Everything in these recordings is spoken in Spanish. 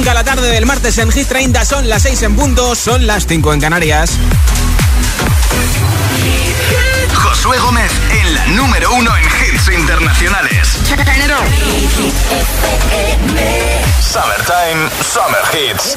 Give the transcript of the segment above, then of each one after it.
Arranca la tarde del martes en Hit 30, son las 6 en punto, son las 5 en Canarias. Josué Gómez en la número 1 en hits internacionales. Summertime, Summer Hits.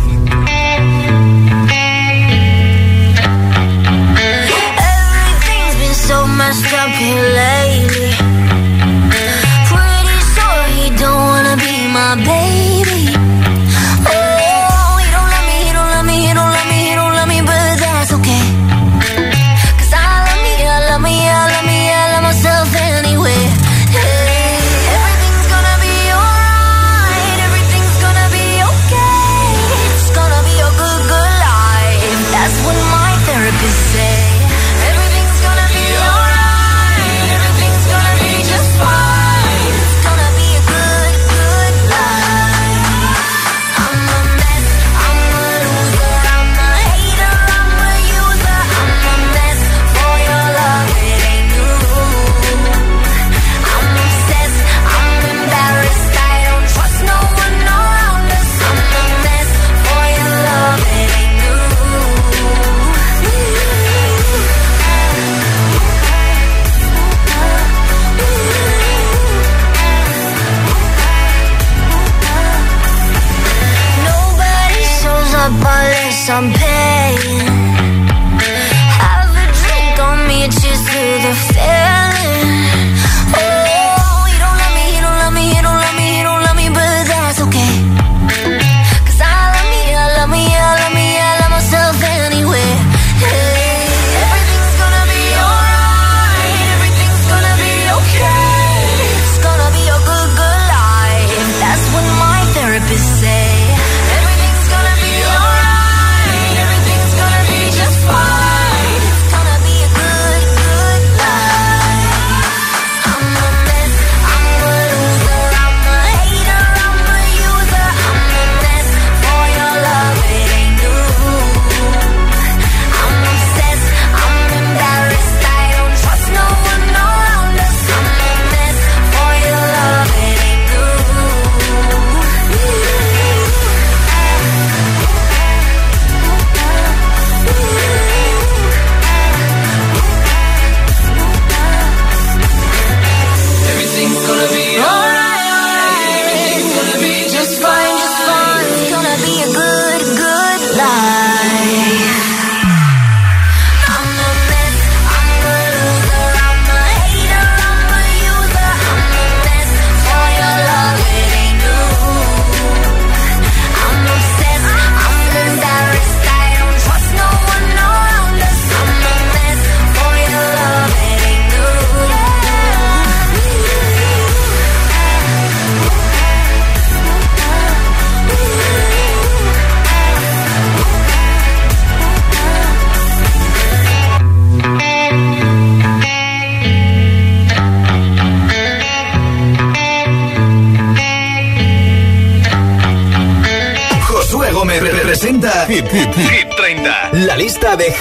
some pain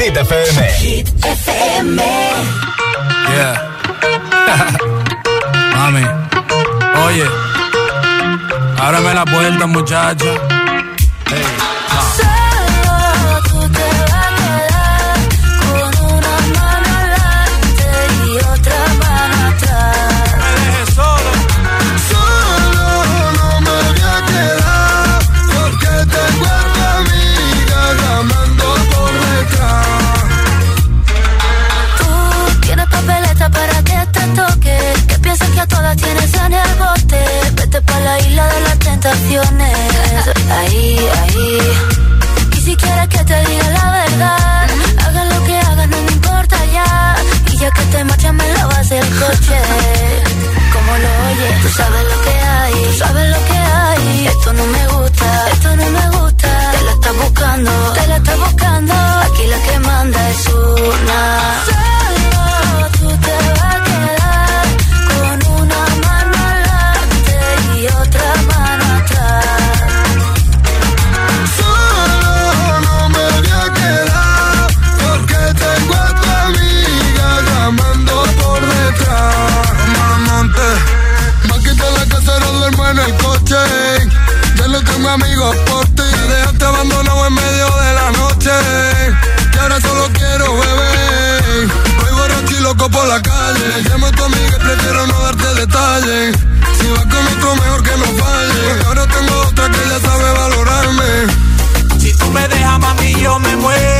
Hit FM. Hit FM. Yeah. Mami. Oye. Ábreme la puerta, muchacho. Por la calle. Llamo a tu amiga y prefiero no darte detalles. Si vas con otro, mejor que no falle. Porque ahora tengo otra que ya sabe valorarme. Si tú me dejas, mami, yo me muero.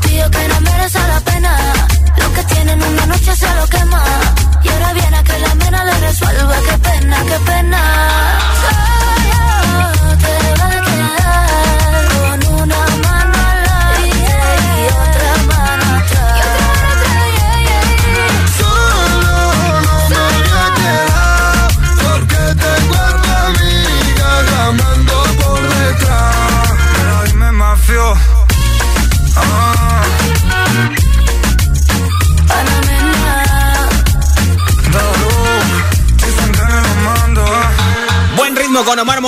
que no merece la pena. Lo que tienen una noche se lo quema. Y ahora viene a que la mena le resuelva. Qué pena, qué pena.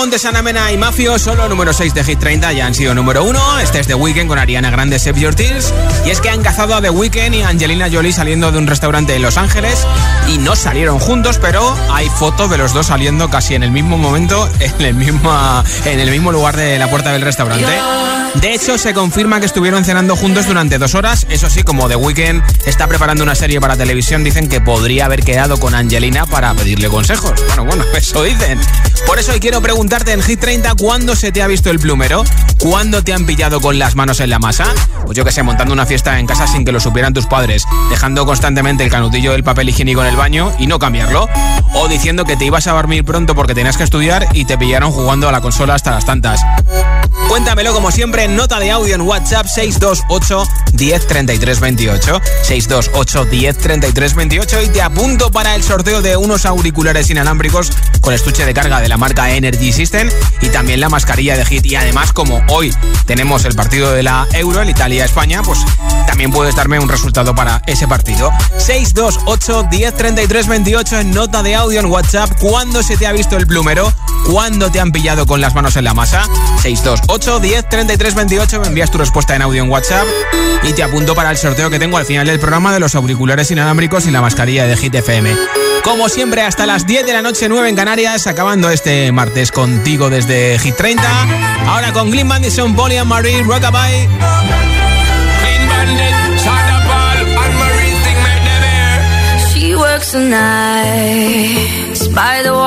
Con Omar Montes, Ana y Mafio, solo número 6 de Hit 30, ya han sido número 1. Este es The Weeknd con Ariana Grande, Save Your Tears. Y es que han cazado a The Weeknd y Angelina Jolie saliendo de un restaurante en Los Ángeles y no salieron juntos, pero hay fotos de los dos saliendo casi en el mismo momento, en el mismo, en el mismo lugar de la puerta del restaurante. De hecho, se confirma que estuvieron cenando juntos durante dos horas. Eso sí, como The Weeknd está preparando una serie para televisión, dicen que podría haber quedado con Angelina para pedirle consejos. Bueno, bueno, eso dicen. Por eso quiero en Hit 30 cuándo se te ha visto el plumero, cuándo te han pillado con las manos en la masa. Pues yo que sé, montando una fiesta en casa sin que lo supieran tus padres, dejando constantemente el canutillo del papel higiénico en el baño y no cambiarlo. O diciendo que te ibas a dormir pronto porque tenías que estudiar y te pillaron jugando a la consola hasta las tantas. Cuéntamelo como siempre en nota de audio en WhatsApp 628 10 33 28. 628 10 33 28 y te apunto para el sorteo de unos auriculares inalámbricos con estuche de carga de la marca Energy System y también la mascarilla de Hit. Y además, como hoy tenemos el partido de la Euro, el Italia-España, pues también puedes darme un resultado para ese partido. 628 10 33 28 en nota de audio en WhatsApp. ¿Cuándo se te ha visto el plumero? ¿Cuándo te han pillado con las manos en la masa? 628 10 33 28 me envías tu respuesta en audio en WhatsApp y te apunto para el sorteo que tengo al final del programa de los auriculares inalámbricos y la mascarilla de Hit FM. Como siempre, hasta las 10 de la noche, 9 en Canarias, acabando este martes contigo desde Hit 30. Ahora con Glenn Madison, Polly and Marie, Rockabye. She works the nights by the.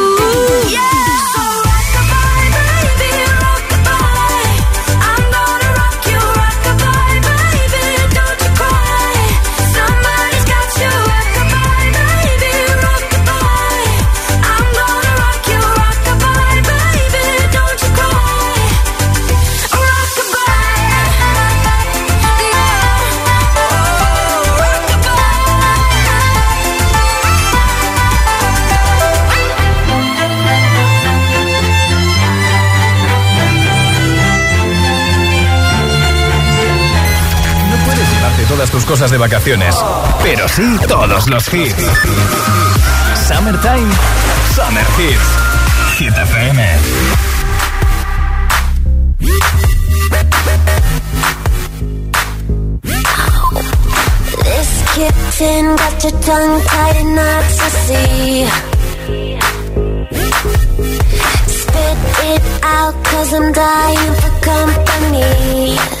Cosas de vacaciones, pero sí todos los hits. Summertime, Summer Hits. Hit FM. This kitten got your tongue tied and not to see. Spit it out, cause I'm dying for company.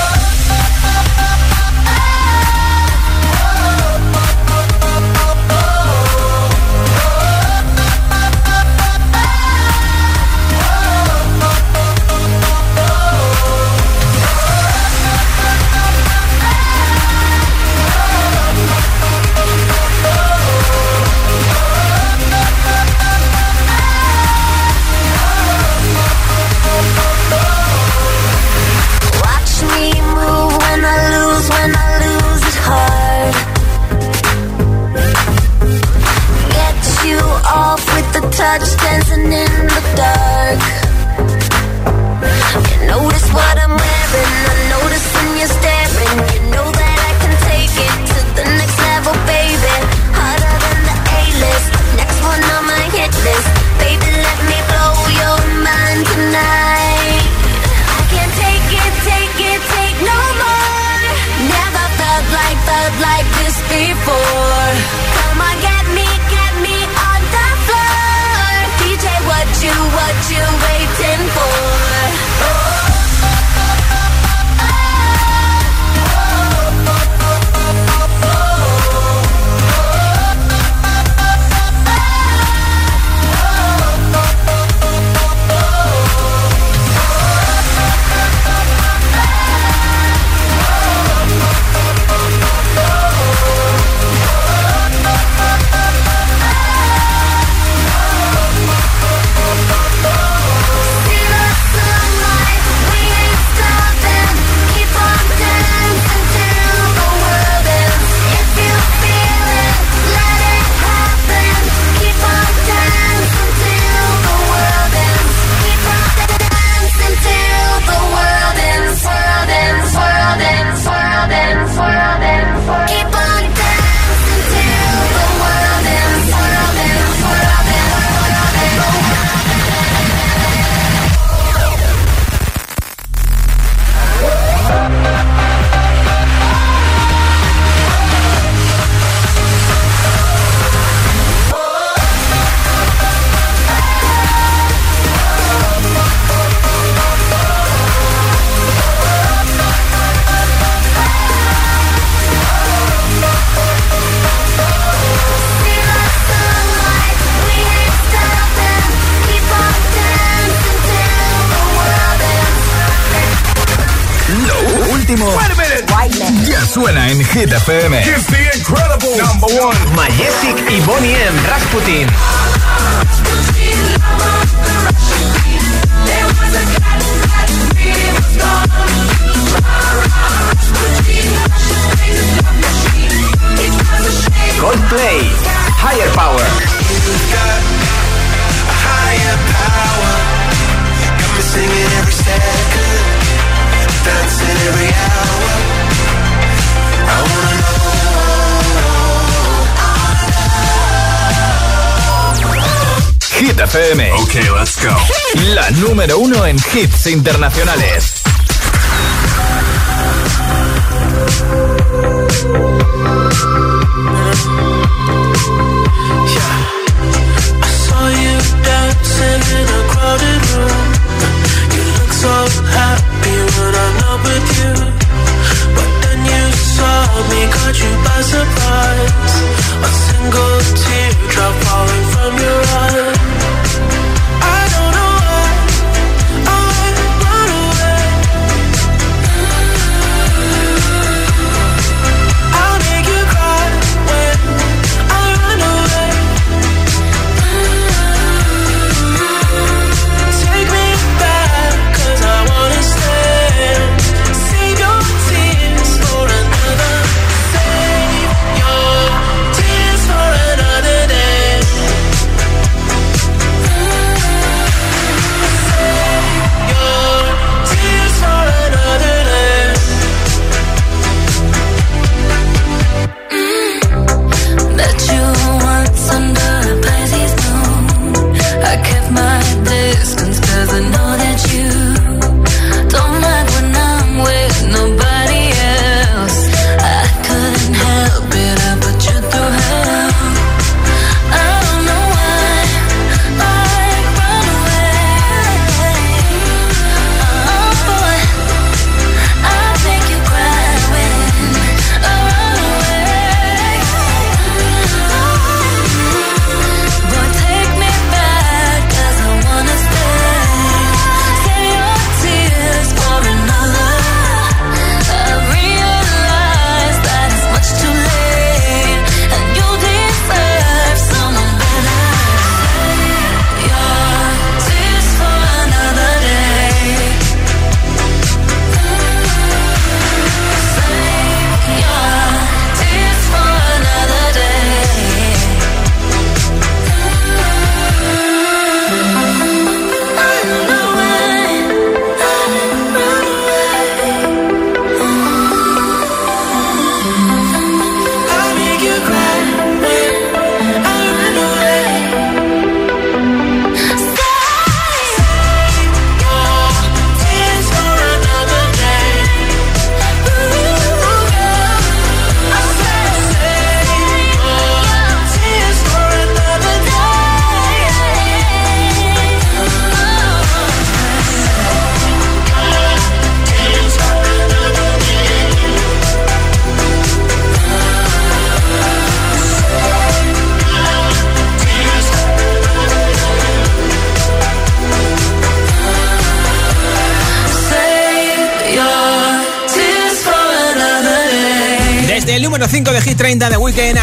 dancing in the dark. You notice what I'm wearing, I know suena en Hit FM. Hits internacionales.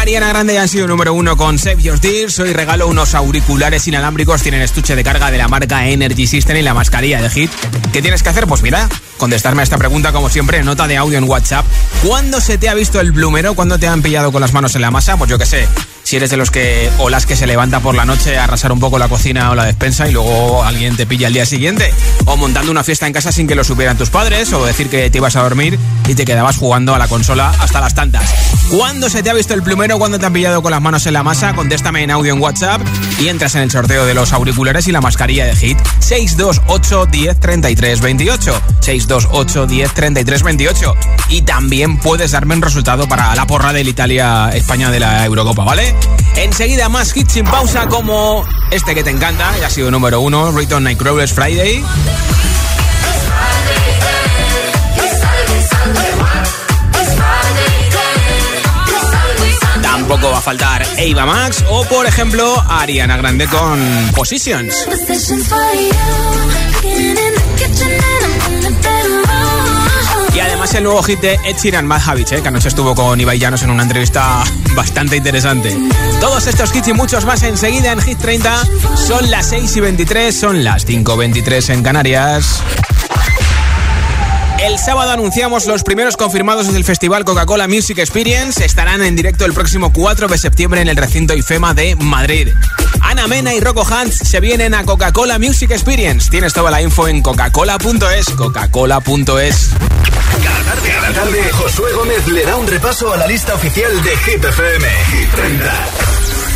Ariana Grande han sido número 1 con Save Your Tears. Hoy regalo unos auriculares inalámbricos, tienen estuche de carga de la marca Energy System y la mascarilla de Hit. ¿Qué tienes que hacer? Pues mira, contestarme a esta pregunta como siempre nota de audio en WhatsApp. ¿Cuándo se te ha visto el plumero? ¿Cuándo te han pillado con las manos en la masa? Pues yo qué sé. Si eres de los que o las que se levanta por la noche a arrasar un poco la cocina o la despensa y luego alguien te pilla al día siguiente. O montando una fiesta en casa sin que lo supieran tus padres. O decir que te ibas a dormir y te quedabas jugando a la consola hasta las tantas. ¿Cuándo se te ha visto el plumero? ¿Cuándo te han pillado con las manos en la masa? Contéstame en audio en WhatsApp y entras en el sorteo de los auriculares y la mascarilla de Hit. 628 10 33 28. 628 10 33 28. Y también puedes darme un resultado para la porra del Italia-España de la Eurocopa, ¿vale? Enseguida más hits sin pausa como este que te encanta, ya ha sido número uno, Return Nightcrawlers Friday. Tampoco va a faltar Eva Max o, por ejemplo, Ariana Grande con Positions. Y además el nuevo hit de Ed Sheeran, Mad Habits, ¿eh? que anoche estuvo con Ibai Llanos en una entrevista bastante interesante. Todos estos hits y muchos más enseguida en Hit 30. Son las 6 y 23, son las 5 23 en Canarias. El sábado anunciamos los primeros confirmados desde el Festival Coca-Cola Music Experience. Estarán en directo el próximo 4 de septiembre en el recinto IFEMA de Madrid. Ana Mena y Rocco Hans se vienen a Coca-Cola Music Experience. Tienes toda la info en coca-cola.es. Coca-Cola.es. Cada tarde, cada tarde, Josué Gómez le da un repaso a la lista oficial de Hit FM. Hit 30.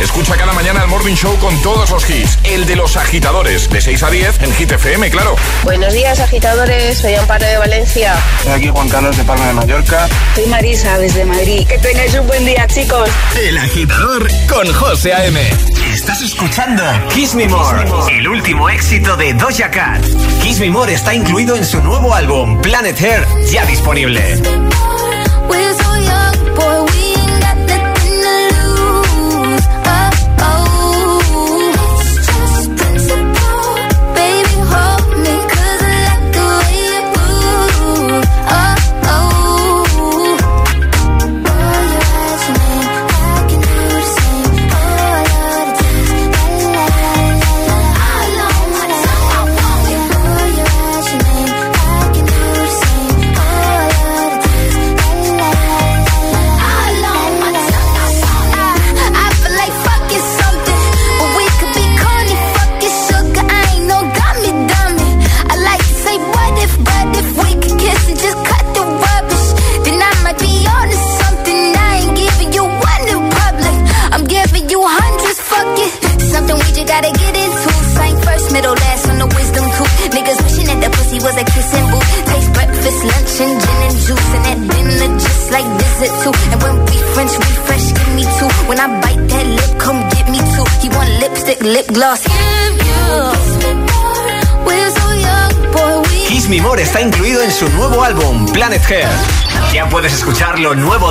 Escucha cada mañana el Morning Show con todos los hits. El de los agitadores, de 6 a 10 en Hit FM, claro. Buenos días, agitadores. Soy Amparo de Valencia. Soy aquí Juan Carlos de Palma de Mallorca. Soy Marisa desde Madrid. Que tengáis un buen día, chicos. El agitador con José A.M. Estás escuchando Kiss Me More, el último éxito de Doja Cat. Kiss Me More está incluido en su nuevo álbum Planet Hair, ya disponible.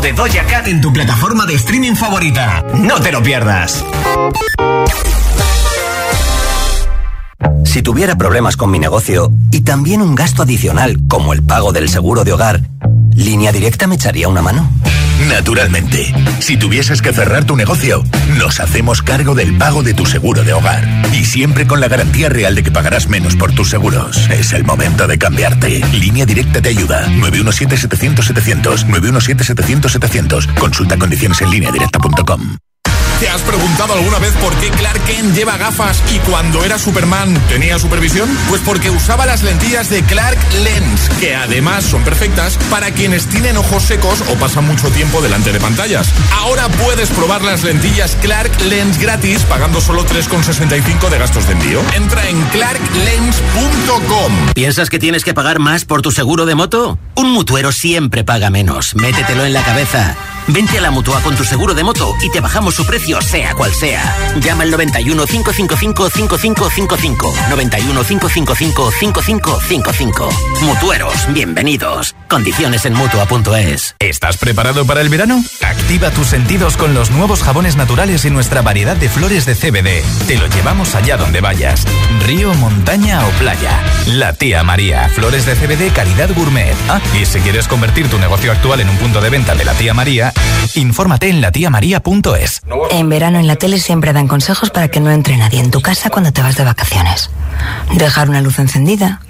De Doja Cat en tu plataforma de streaming favorita. No te lo pierdas. Si tuviera problemas con mi negocio y también un gasto adicional como el pago del seguro de hogar, ¿Línea Directa me echaría una mano? Naturalmente. Si tuvieses que cerrar tu negocio, nos hacemos cargo del pago de tu seguro de hogar. Y siempre con la garantía real de que pagarás menos por tus seguros. Es el momento de cambiarte. Línea Directa te ayuda. 917-700-700. 917-700-700. Consulta condiciones en línea directa.com. ¿Te has preguntado alguna vez por qué Clark Kent lleva gafas y cuando era Superman tenía supervisión? Pues porque usaba las lentillas de Clark Lens, que además son perfectas para quienes tienen ojos secos o pasan mucho tiempo delante de pantallas. Ahora puedes probar las lentillas Clark Lens gratis pagando solo 3,65 de gastos de envío. Entra en clarklens.com. ¿Piensas que tienes que pagar más por tu seguro de moto? Un mutuero siempre paga menos. Métetelo en la cabeza. Vente a la mutua con tu seguro de moto y te bajamos su precio, sea cual sea. Llama al 91 555 5555. 91 555 5555. Mutueros, bienvenidos. Condiciones en mutua.es. ¿Estás preparado para el verano? Activa tus sentidos con los nuevos jabones naturales y nuestra variedad de flores de CBD. Te lo llevamos allá donde vayas. Río, montaña o playa. La tía María. Flores de CBD calidad gourmet. Ah, y si quieres convertir tu negocio actual en un punto de venta de la tía María, infórmate en latiamaría.es. En verano en la tele siempre dan consejos para que no entre nadie en tu casa cuando te vas de vacaciones. Dejar una luz encendida,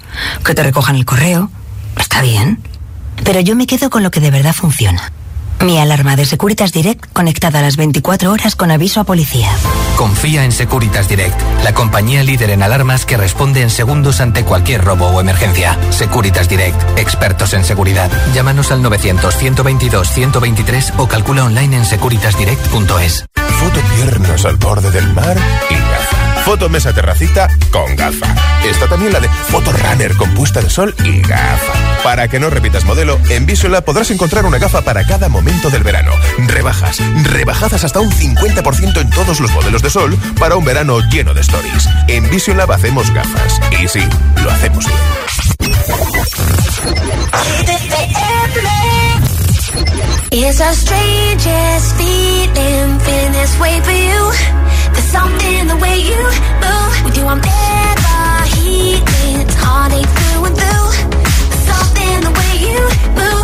que te recojan el correo. Está bien. Pero yo me quedo con lo que de verdad funciona. Mi alarma de Securitas Direct conectada a las 24 horas con aviso a policía. Confía en Securitas Direct, la compañía líder en alarmas que responde en segundos ante cualquier robo o emergencia. Securitas Direct, expertos en seguridad. Llámanos al 900-122-123 o calcula online en securitasdirect.es. Foto piernas al borde del mar y foto mesa terracita con gafa. Está también la de fotorunner con puesta de sol y gafa. Para que no repitas modelo, en Visola podrás encontrar una gafa para cada momento del verano. Rebajas, rebajadas hasta un 50% en todos los modelos de sol para un verano lleno de stories. En Vision Lab hacemos gafas. Y sí, lo hacemos bien. It's our strangest feeling, feeling this way for you. There's something the way you move. With you, I'm ever heating heartache through and through. There's something the way you move.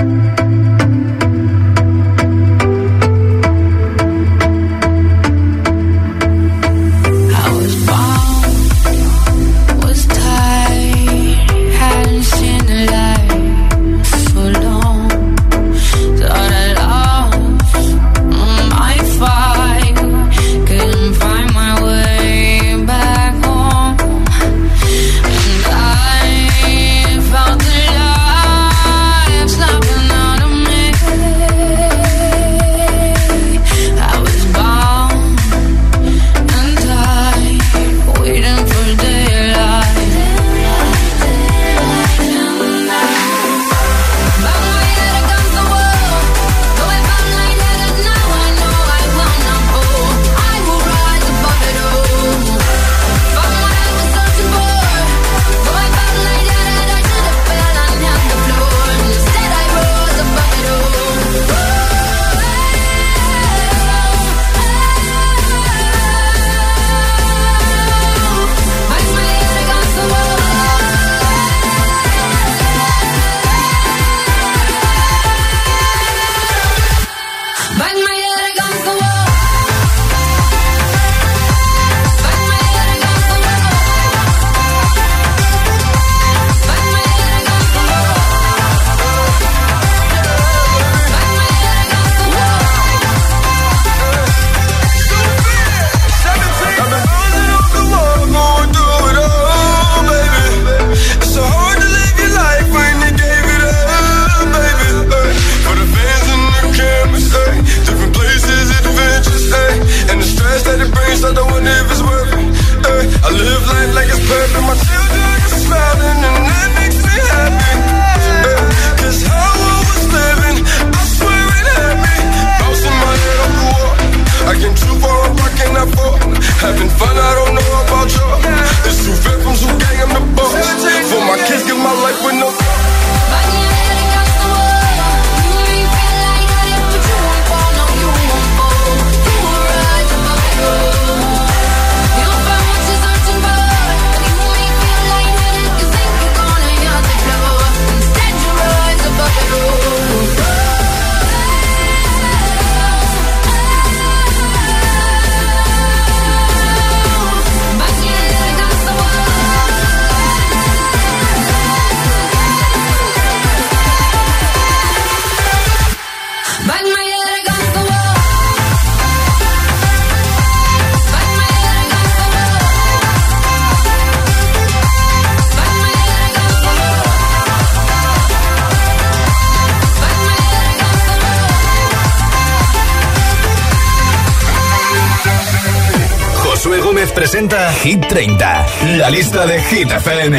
30, la lista de Hit FM.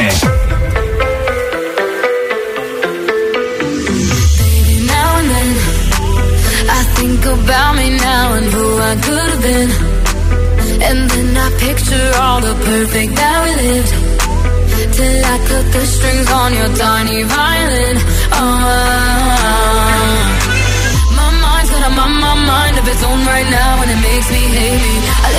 think about me now and who I could have been And then I picture all the perfect that we lived Till I cut the strings on your tiny violin oh. My mind's got a my, my mind of its own right now And it makes me hate me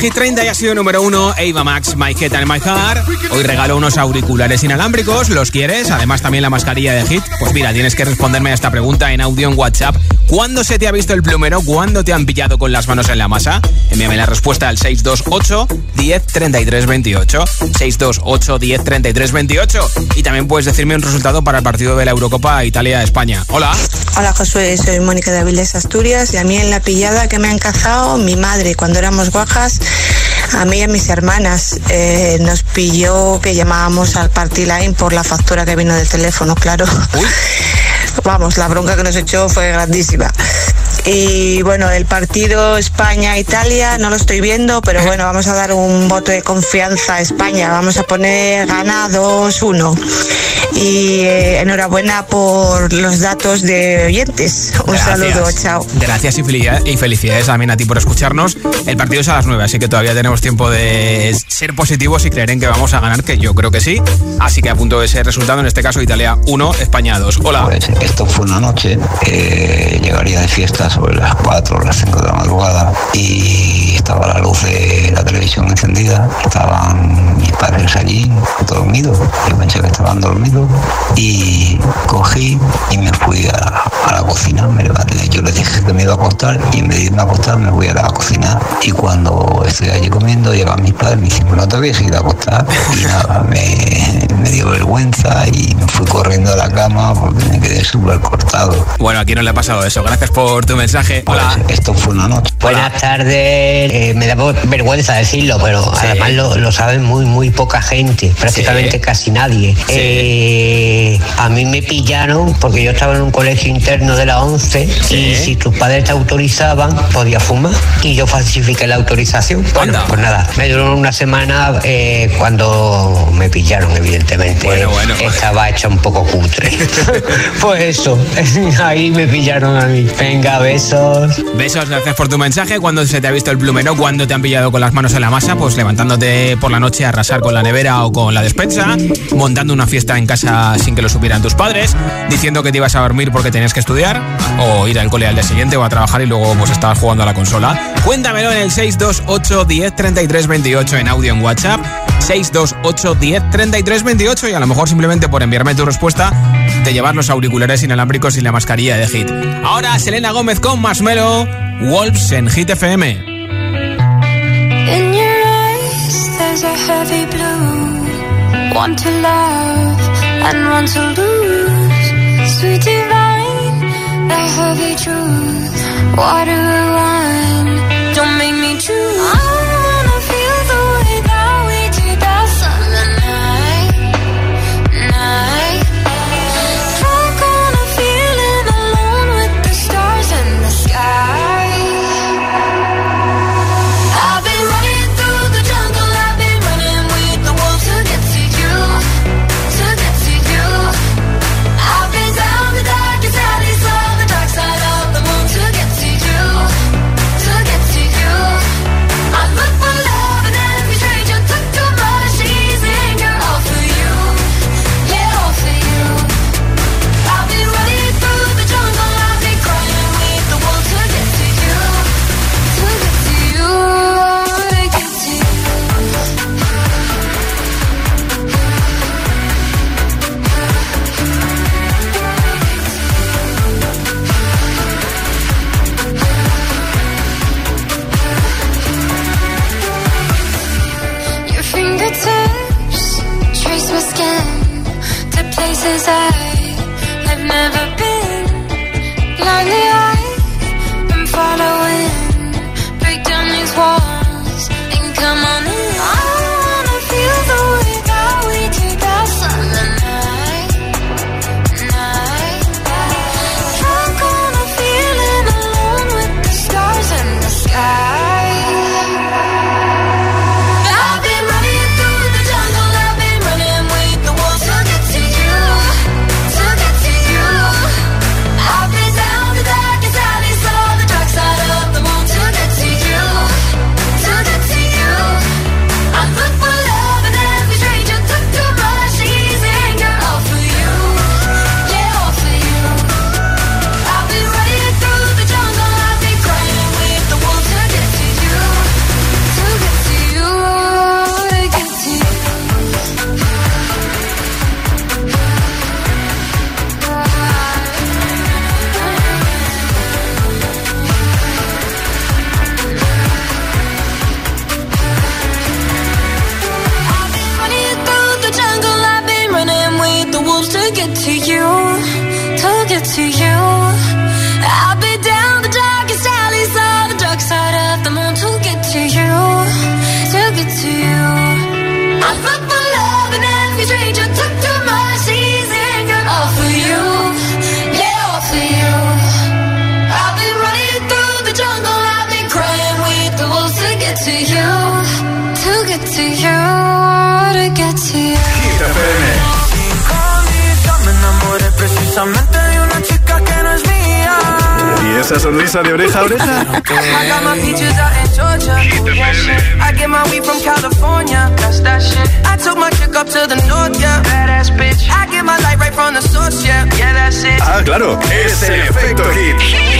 Hit 30 ya ha sido número 1 Ava Max, My Head and My Heart. Hoy regalo unos auriculares inalámbricos, ¿los quieres? Además también la mascarilla de Hit. Pues mira, tienes que responderme a esta pregunta en audio en WhatsApp. ¿Cuándo se te ha visto el plumero? ¿Cuándo te han pillado con las manos en la masa? Envíame la respuesta al 628 10 33 28. 628 10 33 28. Y también puedes decirme un resultado para el partido de la Eurocopa Italia-España. Hola. Hola Josué, soy Mónica de Avilés Asturias y a mí en la pillada que me han cazado mi madre cuando éramos guajas, a mí y a mis hermanas eh, nos pilló que llamábamos al Party Line por la factura que vino del teléfono, claro. Vamos, la bronca que nos echó fue grandísima. Y bueno, el partido España-Italia no lo estoy viendo, pero bueno, vamos a dar un voto de confianza a España. Vamos a poner gana 2-1. Y eh, enhorabuena por los datos de oyentes. Un Gracias. saludo, chao. Gracias y felicidades, y felicidades también a ti por escucharnos. El partido es a las 9, así que todavía tenemos tiempo de ser positivos y creer en que vamos a ganar, que yo creo que sí. Así que a punto de ese resultado, en este caso Italia 1, España 2. Hola. Pues esto fue una noche, eh, llegaría de fiesta sobre las 4 o las 5 de la madrugada y estaba la luz de la televisión encendida, estaban mis padres allí dormidos, yo pensé que estaban dormidos. Y cogí y me fui a, a la cocina, me levanté, yo les dije que me iba a acostar y en vez de irme a acostar me voy a la cocina y cuando estoy allí comiendo llegan mis padres me dicen, no te habías ido a acostar y nada, me, me dio vergüenza y me fui corriendo a la cama porque me quedé súper cortado. Bueno, aquí no le ha pasado eso. Gracias por tu mensaje. Hola. Esto fue una noche. Buenas tardes, Eh, me da vergüenza decirlo, pero además lo, lo sabe muy, muy poca gente, prácticamente casi nadie. Eh, A mí me pillaron porque yo estaba en un colegio interno de la 11 y si tus padres te autorizaban, podías fumar. Y yo falsifiqué la autorización. Bueno, pues nada, me duró una semana eh, cuando me pillaron, evidentemente. Estaba hecha un poco cutre. pues eso, ahí me pillaron a mí. Venga, besos. Besos, gracias por tu mensaje. Cuando se te ha visto el plumero, cuando te han pillado con las manos en la masa, pues levantándote por la noche a arrasar con la nevera o con la despensa, montando una fiesta en casa sin que lo supieran tus padres, diciendo que te ibas a dormir porque tenías que estudiar, o ir al cole al día siguiente o a trabajar y luego pues estabas jugando a la consola. Cuéntamelo en el 628 10 33 28 en audio en WhatsApp. 628 10 33 28 y a lo mejor simplemente por enviarme tu respuesta de llevar los auriculares inalámbricos y la mascarilla de Hit. Ahora Selena Gómez con Masmelo, Wolves en Hit FM. In your eyes, there's a heavy blue. One to love and one to lose. Sweet divine, the heavy truth. Water wine, don't make me choose. That's it. Ah, claro. Es el efecto hit.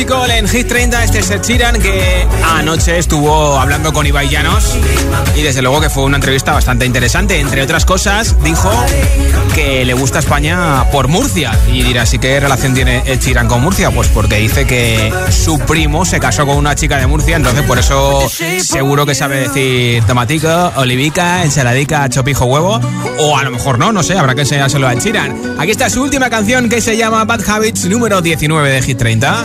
En Hit 30, este es Ed Sheeran que anoche estuvo hablando con Ibai Llanos y desde luego que fue una entrevista bastante interesante. Entre otras cosas, dijo que le gusta España por Murcia. Y dirás, ¿y qué relación tiene Ed Sheeran con Murcia? Pues porque dice que su primo se casó con una chica de Murcia, entonces por eso seguro que sabe decir tomatica, olivica, ensaladica, chopijo, huevo. O a lo mejor no, no sé, habrá que enseñárselo a Ed Sheeran. Aquí está su última canción que se llama Bad Habits, número 19 de Hit 30.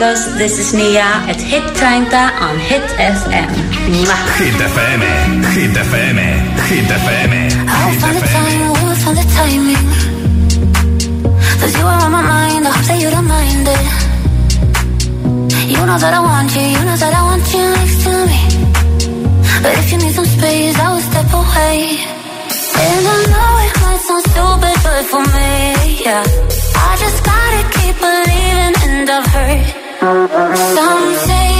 amigos, this is Nia at Hit 30 on Hit FM. Hit FM, Hit FM, Hit FM, I'll find the time, we'll find the timing. Cause you are on my mind, I hope that you don't mind it. You know that I want you, you know that I want you next to me. But if you need some space, I will step away. And I know it might sound stupid, but for me, yeah. I just gotta keep believing, and I've heard. Some say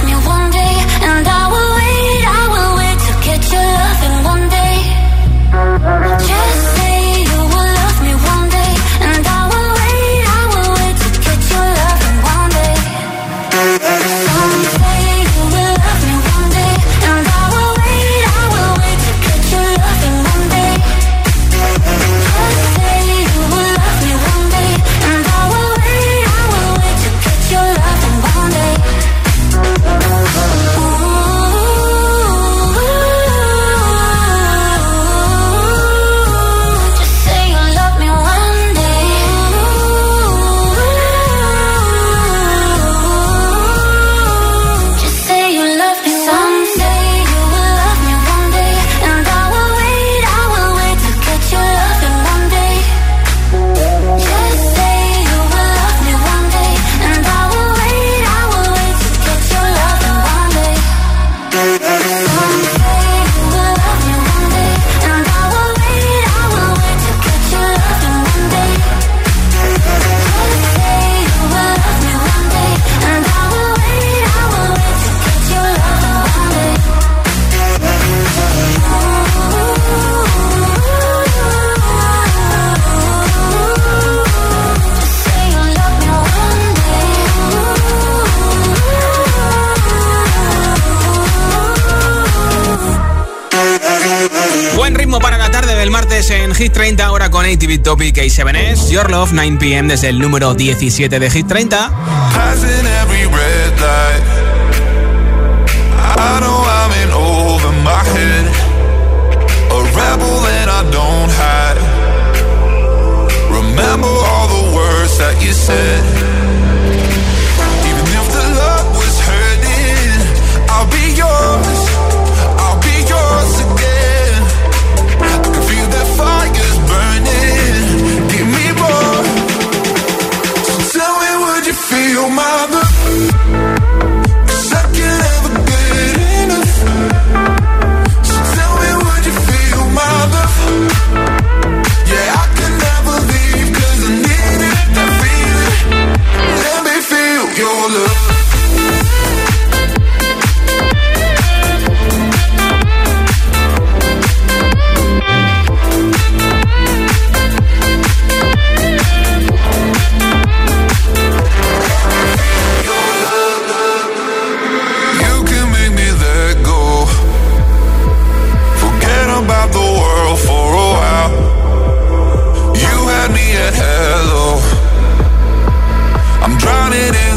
del martes en Hit 30, ahora con ATV Topic A7S. Your Love, 9 pm desde el número 17 de Hit 30. Passing every red light. I know I'm in over my head. A rebel and I don't hide. Remember all the words that you said. Feel my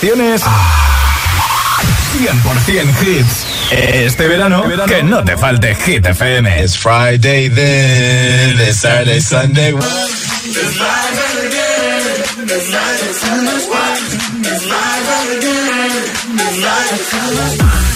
preocupaciones. 100% hits. Este verano, que no te falte Hit FM. It's Friday then, it's Saturday, Sunday. I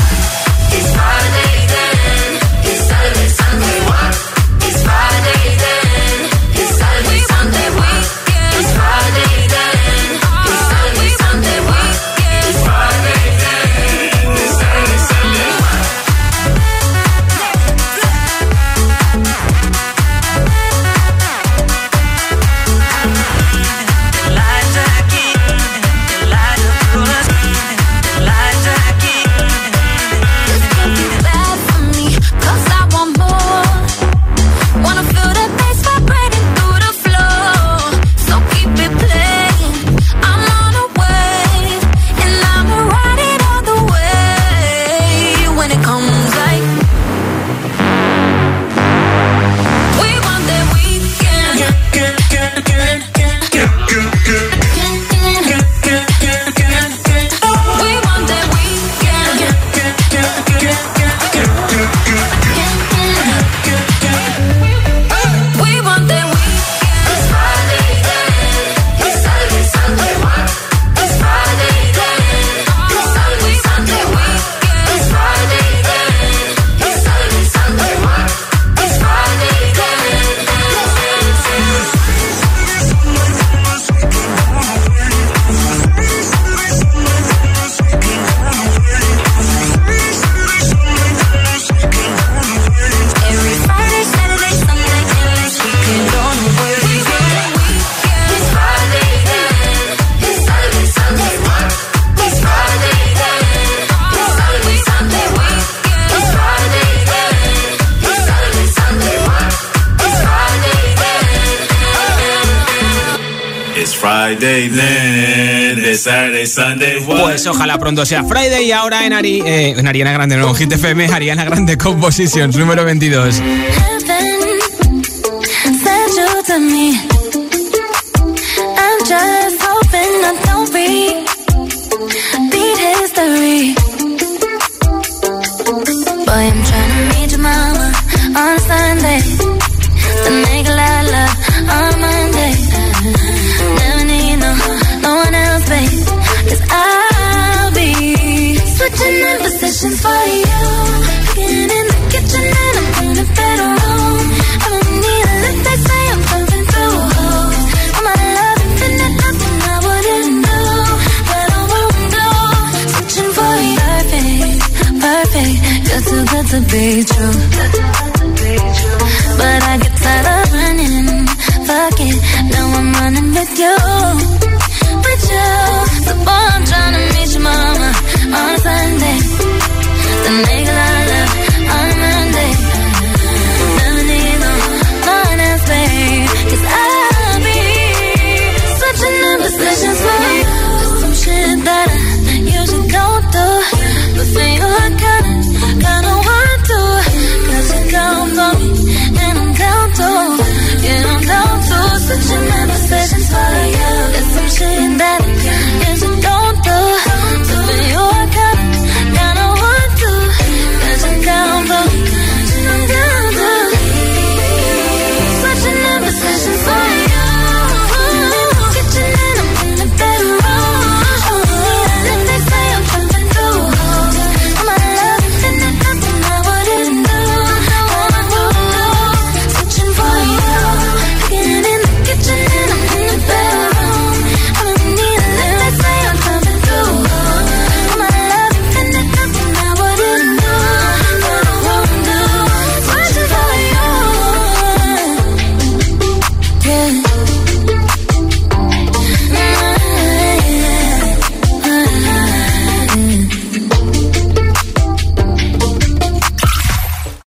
Pues ojalá pronto sea Friday y ahora en, Ari, eh, en Ariana Grande, no, Hit FM, Ariana Grande Compositions número 22. to be true. But I get tired of running. Fuck it, now I'm running with you. With you, the boy I'm trying to meet your mama on a Sunday. The nigga I love on a Monday. Never need no one else, babe. Cause I'll be switching in positions with some shit that I usually go through. But for you, I got down on me, and I'm down too. Yeah, I'm down too. switching a man, obsession's for you. It's some shit that I usually don't do.